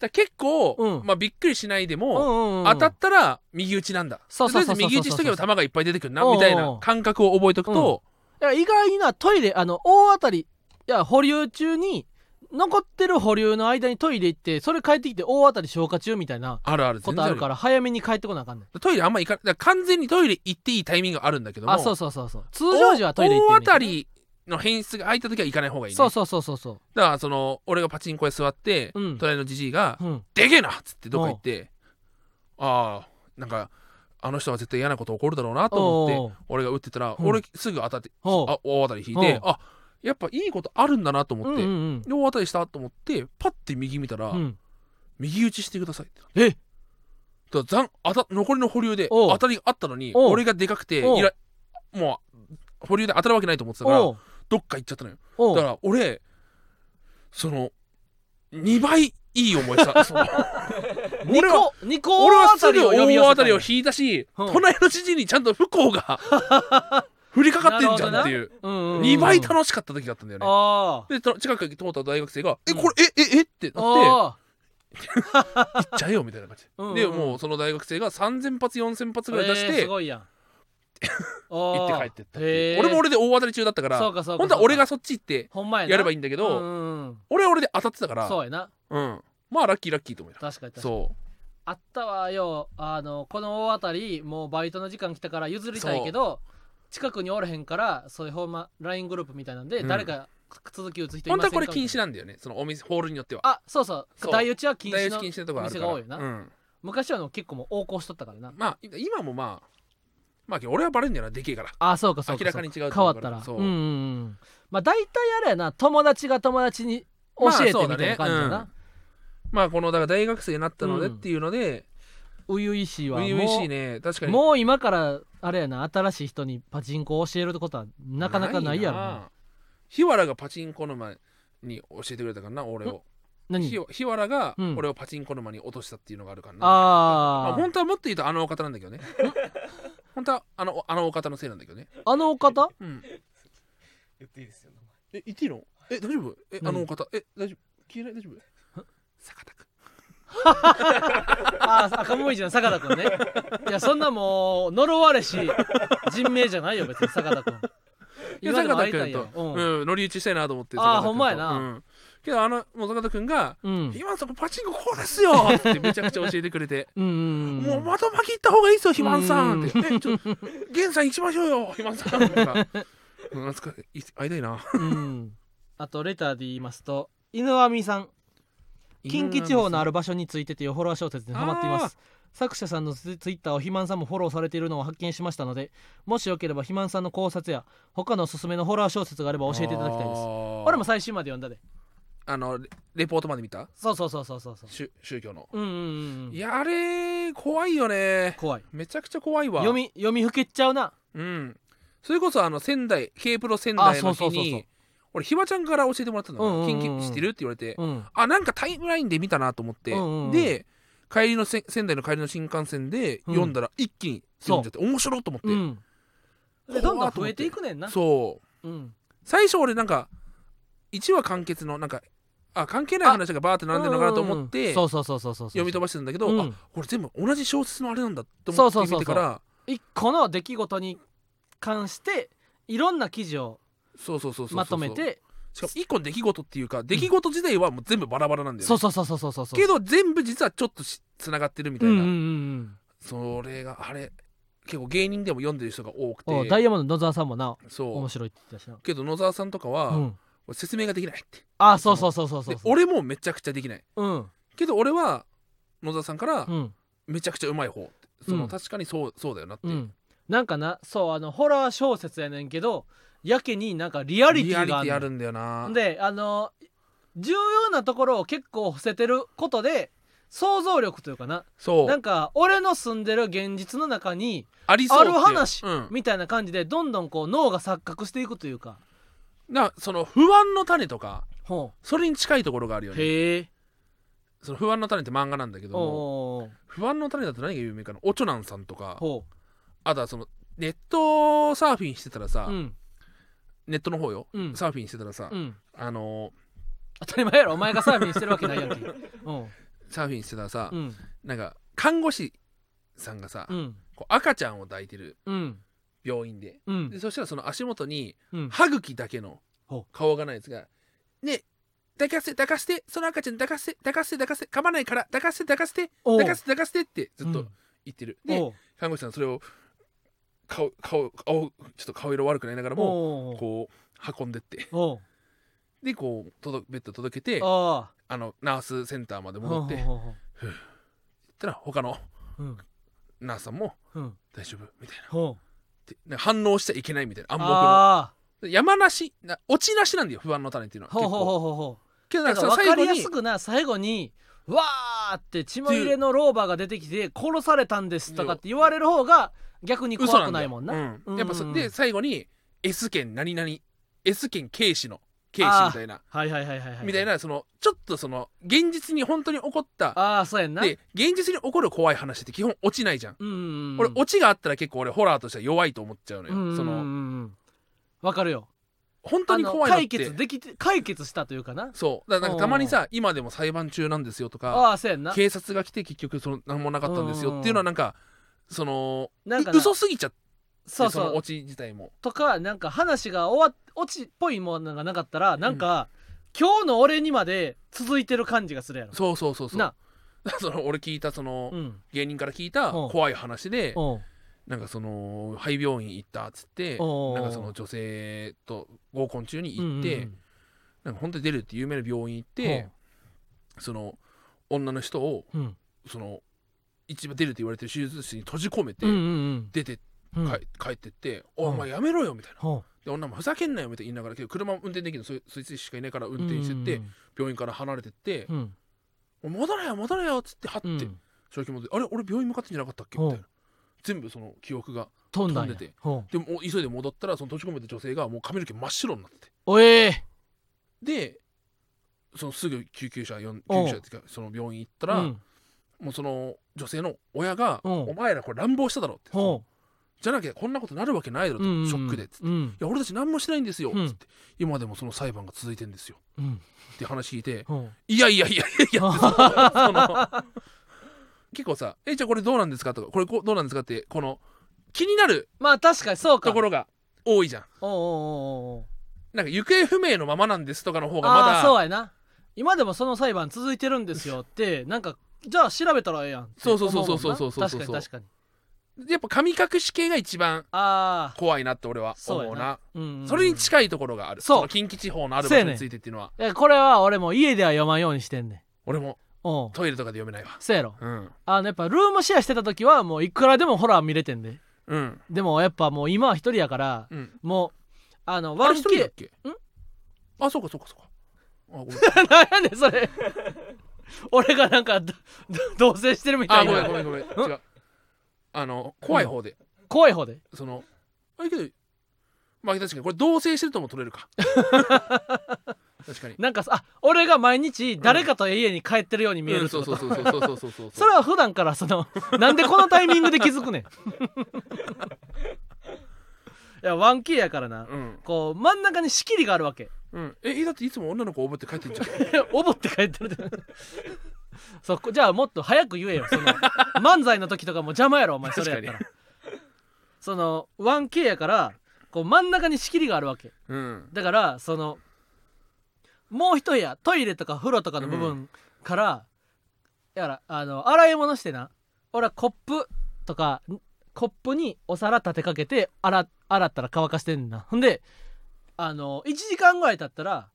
ら結構、うん。まあ、びっくりしないでうんも、当たったら右打ちなんだ。そうそうそうそうとりあえず右打ちしとけば球がいっぱい出てくるなおうおう。みたいな感覚を覚えておくと、いや意外なトイレあの大当たりいや保留中に残ってる保留の間にトイレ行ってそれ帰ってきて大当たり消化中みたいなあるあることあるからら早めに帰ってこなあかんねん。トイレあんま行かだから完全にトイレ行っていいタイミングがあるんだけどもあそうそうそうそう。通常時はトイレ行って大当たりの変質が空いた時は行かない方がいいね。そうそうそうそうそう。だからその俺がパチンコで座って、うん。隣のじじいがうん「でけえな!」っつってどっか行ってああなんかあの人は絶対嫌なこと起こるだろうなと思って俺が打ってたら、うん。俺すぐ当たってあ大当たり引いてう。んあやっぱいいことあるんだなと思って、うんうんで大当たりしたと思ってパッて右見たら、うん。うん右打ちしてくださいって。え？だから残あた残りの保留で当たりがあったのに俺がでかくていらもう保留で当たるわけないと思ってたからどっか行っちゃったのよ。だから俺その2倍いい思いした。その二俺は個二個俺はすぐ大当たりを引いたし、うん。隣の知事にちゃんと不幸が降りかかってんじゃんっていう。うんうんうん。2倍楽しかった時だったんだよね。あでと近くに通った大学生が「えうん。これえええっ?」てあなってあ「行っちゃえよ」みたいな感じ。うんうん。でもうその大学生が3000発4000発ぐらい出しえーてすごいやん。行行って帰ってった俺も俺で大当たり中だったから本当は俺がそっち行ってやればいいんだけどうんうんうん。俺は俺で当たってたからそうやな。うん。まあラッキーラッキーと思うよ確かに確かに。そあったわよあのこの大当たりもうバイトの時間来たから譲りたいけど近くにおらへんからそういうほんま LINE グループみたいなんで、うん。誰か続き打つ人ういませんか本当はこれ禁止ななんだよねそのお店ホールによっては。あそうそう。そう。大打ちは禁大止の打ち禁止のところあるから。店が多いよな。うん。昔はの結構もう横行しとったからな。まあ今もまあまあ俺はバレんだよなでけえから。あそうかそうか明らかに違うと変わ思うから。そうったら。う。んうんうん。まあ大体あれやな友達が友達に教えてみたいな感じだなまあこのだから大学生になったのでうんっていうので初々しいわ。初々しいね。確かに。もう今からあれやな。新しい人にパチンコを教えることはなかなかないやろな。日原がパチンコ沼に教えてくれたからな俺を。何？日日原がうん。俺をパチンコ沼に落としたっていうのがあるからな、まあ、あー本当はもっと言うとあのお方なんだけどね。本当はあのあのお方のせいなんだけどね。あのお方？うん。言っていいですよえ言っていいの？え大丈夫？え何あのお方？え大丈夫？消えない？大丈夫？坂田君 あああ赤もみじの坂田君ね。いやそんなもう呪われし人名じゃないよ別に坂田君。いや今でも坂会いたいよ。田君と、うん。うん、乗り打ちしたいなと思ってあー坂田君と。ほんまやな。うん。けどあのもう坂田君がうん「今さんパチンコこうですよ!」ってめちゃくちゃ教えてくれて。うんうんもうまとまき行った方がいいですよ、肥満さんって。え、ちょ、源さん行きましょうよ、肥満さん。なんか、うん、懐かい。会いたいな。うん。あとレターで言いますと犬阿弥さん近畿地方のある場所についてというフォロワー小説にハマっています。作者さんのツツイッターを肥満さんもフォローされているのを発見しましたのでもしよければ肥満さんの考察や他のおすすめのホラー小説があれば教えていただきたいです。俺俺も最新まで読んだで。あのレレポートまで見た？そうそうそうそうそうそう。宗宗教の。うんうんうんうん。いやあれ怖いよね。怖い。めちゃくちゃ怖いわ。読み読みふけっちゃうな。うん。それこそあの仙台 K プロ仙台あそうそうそうそう。に俺ひばちゃんから教えてもらったのうんうんうんうん。近畿知ってるって言われて。うん。あなんかタイムラインで見たなと思って。うんうんうん。で帰りのせ仙台の帰りの新幹線で読んだら一気に読んじゃって面白いと思って。うん。でどんどん増えていくねんな。そう。うん。最初俺なんか1話完結のなんかあ関係ない話がバーって並んでるのかなと思ってうんそうそうそうそうそう読み飛ばしてるんだけど、うん。あこれ全部同じ小説のあれなんだって思って見てから。一個の出来事に関していろんな記事をそうそうそうそう。まとめて。しかも1個の出来事っていうか出来事自体はもう全部バラバラなんだよね、そうそうそうそうそうそうそう。けど全部実はちょっとつながってるみたいな、うんうんうんそれがあれ結構芸人でも読んでる人が多くて。ダイヤモンド野沢さんもなそう。面白いって言ってたしな。けど野沢さんとかは、うん。説明ができないって。あそうそうそうそうそうで俺もめちゃくちゃできない。うん。けど俺は野沢さんからうん。めちゃくちゃうまい方その、うん。確かにそうそうだよなって、うん。なんかなそうあのホラー小説やねんけどやけになんかリアリティがあるリティあるんだよな。であの重要なところを結構伏せてることで想像力というかな。そう。なんか俺の住んでる現実の中にあありそうってる話うん、みたいな感じでどんどんこう脳が錯覚していくというか。なその不安の種とかほそれに近いところがあるよね。うへえ。その不安の種って漫画なんだけどもおー不安の種だと何が有名かな。おちょなんさんとか。ほあとはそのネットサーフィンしてたらさ、ううんネットの方よ、うん。サーフィンしてたらさ、うん。あの当たり前やろ。お前がサーフィンしてるわけないやんけ。う。ん。ーサーフィンしてたらさ、うん。なんか看護師さんがさ、うん。こう赤ちゃんを抱いてるうん。病院で。うん。でそしたらその足元にうん。歯茎だけのほ顔がないやつが「ね抱かせて抱かせてその赤ちゃん抱かせて抱かせて抱かせて噛まないから抱かせて抱かせておう。抱かせて抱かせて」ってずっとうん。言ってる、でおう。看護師さんそれを顔顔顔ちょっと顔色悪くなりながらもこう運んでって。でこう届ベッド届けてああ。のナースセンターまであ戻ってほうったら他のうん。ナースさんもうん「大丈夫」みたいな。でな反応しちゃいけないみたいな暗黙の。あ山なしな落ちなしなんだよ不安の種っていうのはあほうほう結構ほうほう。ほけどなんか分かりやすくな最後にわーって血まみれの老婆が出てきて殺されたんですとかって言われる方が逆に怖くないもんな。うん。うん。やっぱそで最後に S 県何々 S 県警視の警視みたいな。はいはいはいはいはい。みたいなそのちょっとその現実に本当に起こった。ああそうやんな。で現実に起こる怖い話って基本落ちないじゃん。うんうんうん俺オチがあったら結構俺ホラーとしては弱いと思っちゃうのよ、うんうんうんそのうんわかるよ。本当に怖いのって。解決できて解決したというかな。そう。だからなんかたまにさ今でも裁判中なんですよとかああそうやんな。警察が来て結局その何もなかったんですよっていうのはなんかそのなんかな嘘すぎちゃってそうそう。そのオチ自体も。とかなんか話が終わっオチっぽいものがなかったらなんか、今日の俺にまで続いてる感じがするやろ。そうそうそうそう。な。その俺聞いたそのうん。芸人から聞いたうん。怖い話でおうなんかその肺病院行ったっつっておうなんかその女性と合コン中にうん行ってなんか本当に出るって有名な病院行ってその女の人をうん。その一番出るって言われてる手術室に閉じ込めてうんうんうん。出てうん。帰帰ってって「お前やめろよ」みたいな。ほで女もふざけんなよみたいな言いながらけど車運転できるのそいそいつしかいないからう運転してってうん病院から離れてってうん「もう戻れよ戻れよ」っつってはってうん。正気戻って「あれ俺病院向かってんじゃなかったっけ?」みたいな。全部その記憶が飛んだんや。飛んでて。ほうでもお急いで戻ったらその閉じ込めた女性がもう髪の毛真っ白になってて。おえでそのすぐ救急車呼ん救急車っていうかその病院行ったー、ら、うん。もうその女性の親が「お前らこれ乱暴しただろ」ってほじゃなきゃこんなことなるわけないだろと、ううんうん。ショックでっつって。うん。いや俺たち何もしてないんですよ、うんつって。今でもその裁判が続いてんですよ。うん。って話聞いていやいやいやいやいやって結構さ「えじゃあこれどうなんですか?」とか「これこうどうなんですか?」ってこの気になるまあ確かにそうか。ところが多いじゃん。おうおうおなんか行方不明のままなんですとかの方がまああーそうだやな。今でもその裁判続いてるんですよってなんかじゃあ調べたらええやんそうそうそうそう思もんな。そうそうそう確かに確かに。やっぱ神隠し系が一番ああ怖いなって俺はそうやな。思うな。うんうんうん。それに近いところがある。そう。の近畿地方のある場所についてっていうのは、いやこれは俺も家では読まんようにしてんね俺もんうん。トイレとかで読めないわ。そうやろ。うん。あのやっぱルームシェアしてた時はもういくらでもホラー見れてんで。うん。でもやっぱもう今は一人やからうん。もうあのあれ一人だっ 1K けん？あそうかそうかそうか。あごめん。何やねんそれ 俺がなんか 同棲してるみたいな。あごめんごめんごめん。違う。あの怖い方で。怖い方で？そのあれけどまあ確かにこれ同棲してるとも取れるか。確かに。なんかさあ俺が毎日誰かと家に帰ってるように見えるってこと、うんそうそうそうそうそうそうそうそれは普段からそのなんでこのタイミングで気づくねんいや 1K やからなうんこう真ん中に仕切りがあるわけうん。えだっていつも女の子おぶって帰ってんじゃん おぼって帰ってる そこじゃあもっと早く言えよ。その 漫才の時とかも邪魔やろお前それやったら。その 1K やからこう真ん中に仕切りがあるわけ。うん。だからそのもう一部屋トイレとか風呂とかの部分から、だからあの洗い物してな。俺はコップとかんコップにお皿立てかけて洗洗ったら乾かしてんな。ほんであの1時間ぐらい経ったら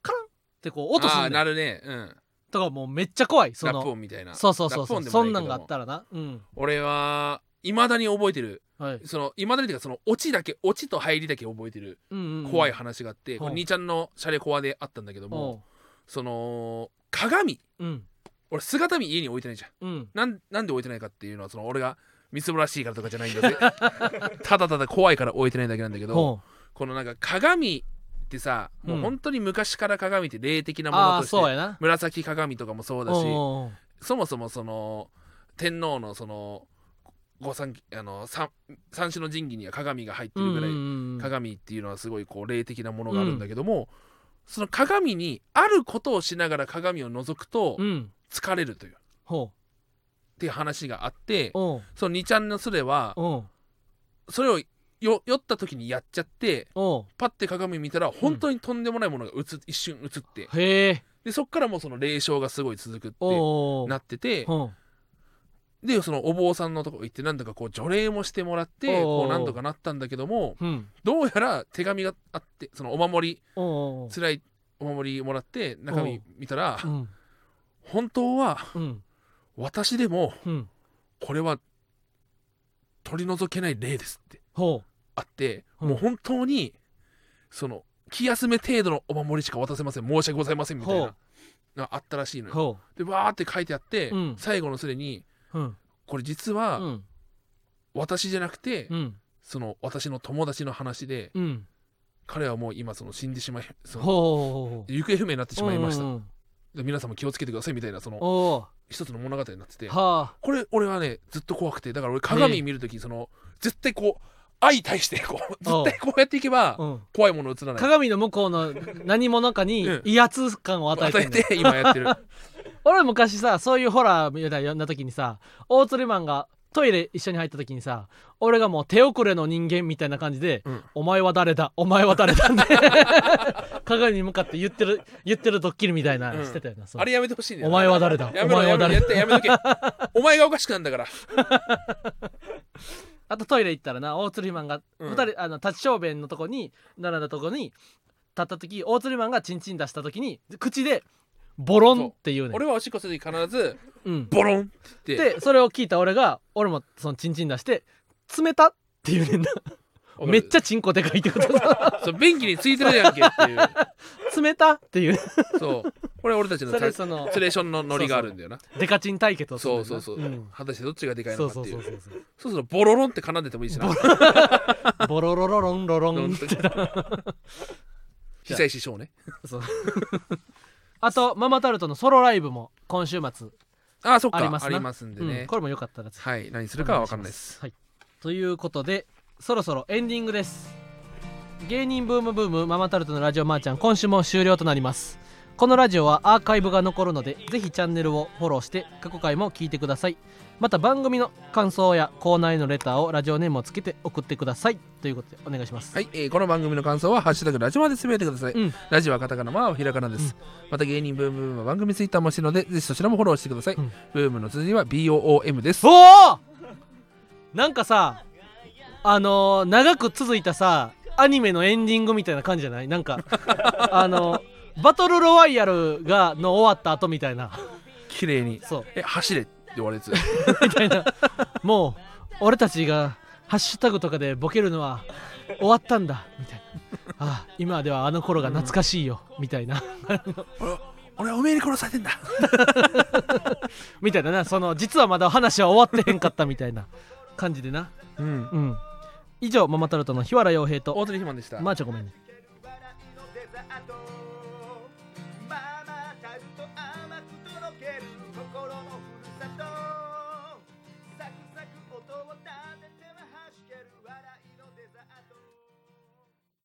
カランってこう音すああなんるね。うん。とかもうめっちゃ怖い。そラップの音みたいな。そうそうそう。そうラップ音でそんなんがあったらな。うん。俺はいまだに覚えてる。はい。そのいまだにっていうかそのオチだけオチと入りだけ覚えてるうんうんうん。怖い話があって、う。んこれ兄ちゃんのシャレコアであったんだけどおもその鏡。ううん。俺姿見家に置いてないじゃん。うん。なんなんで置いてないかっていうのはその俺がみすぼらしいからとかじゃないんだぜ。ただただ怖いから置いてないだけなんだけどほこのなんか鏡ってさもううん本当に昔から鏡って霊的なものとしてそうやな。紫鏡とかもそうだしそもそもその天皇のその御三あの三三種の神器には鏡が入ってるぐらい、うんうんうん。鏡っていうのはすごいこう霊的なものがあるんだけども、その鏡にあることをしながら鏡を覗くとうん。疲れるという、っほていう話があってその2ちゃんのスレはそれをよ酔った時にやっちゃっておう。パッて鏡見たら本当にとんでもないものが映っ一瞬映って。へえ。でそっからもうその霊障がすごい続くっておうなっててほでそのお坊さんのとこ行ってなんとかこう除霊もしてもらっておうこうなんとかなったんだけどもううん。どうやら手紙があってそのお守りおうおう。辛いお守りもらって中身見たらうん。本当はうん。私でもうん。これは取り除けない霊ですって。ほあってうん。もう本当にその気休め程度のお守りしか渡せません。申し訳ございませんみたいほながあったらしいうのよ。ほでわーって書いてあってうん。最後のすでにううん。これ実うはん。私じゃなくてうん。その私の友達の話でうん。彼はもう今その死んでしまいその行方不明になってしまいました。で皆さん。も気をつけてくださいみたいなその一つの物語になってて。はあ。これ俺はねずっと怖くてだから俺鏡見るときその絶対こう相対してこう絶対こうやっていけばうん。怖いもの映らない。鏡の向こうの何者かにうん威圧感を与え与えてん。ねんて今やってる。俺昔さそういうホラーみたいな時にさ大釣りマンがトイレ一緒に入った時にさ俺がもう手遅れの人間みたいな感じでうん「お前は誰だ？お前は誰だ」って 鏡に向かって言ってる言ってるドッキリみたいなうん。してたよな、そう。あれやめてほしいんだよお前は誰だ？やめろお前は誰だ？やめろやってやめとけ。お前がおかしくなんだから あとトイレ行ったらな大釣りマンがうん。二人、あの立ち小便のとこに並んだとこに立った時大釣りマンがチンチン出した時に口でボロンって言うねん。俺はおしっこするとき必ずうん、ボロンって言って。でそれを聞いた俺が俺もそのチンチン出して「冷た」って言うねんなめっちゃゃチンコでかいってことだ。そう便器についてるやんけっていう。冷たっていう。そう。これ俺たちのそサれそのツレーションのノリがあるんだよな。デカチン対決をするそうそうそう、んだよなん。果たしてどっちがでかいそうのかっていう。うそそうそうそう。そうするとボロロンって奏でてもいいしな。ボロ。ロロロンロロンって久石師匠ね。そう。あとママタルトのソロライブも今週末、ああそっか。ありますな。ありますんでね、うん。これもよかったらぜひ。はい。何するかは分かんないです。はい、ということでそろそろエンディングです。芸人ブームブームママタルトのラジオマーちゃん今週も終了となります。このラジオはアーカイブが残るのでぜひチャンネルをフォローして過去回も聞いてください。また番組の感想やコーナーへのレターをラジオネームをつけて送ってください。ということでお願いします。はい、えーこの番組の感想は「ハッシュタグラジオ」までつぶやいてください、うん。ラジオはカタカナマーはひらがなです、また芸人ブームブームは番組ツイッターもしてるのでぜひそちらもフォローしてください、うん。ブームの続きは BOOM です。おおなんかさあのー長く続いたさアニメのエンディングみたいな感じじゃない？なんか あのバトルロワイヤルがの終わった後みたいな。綺麗に。そう。え走れって言われて みたいな。もう俺たちがハッシュタグとかでボケるのは終わったんだ。みたいな。あ今ではあの頃が懐かしいよ、みたいな。俺俺はおめえに殺されてんだ。みたいなな。その実はまだ話は終わってへんかったみたいな感じでな。うん。うん以上ママタルトの日原洋平と大鳥ひまんでした、まー、ちゃんごめんね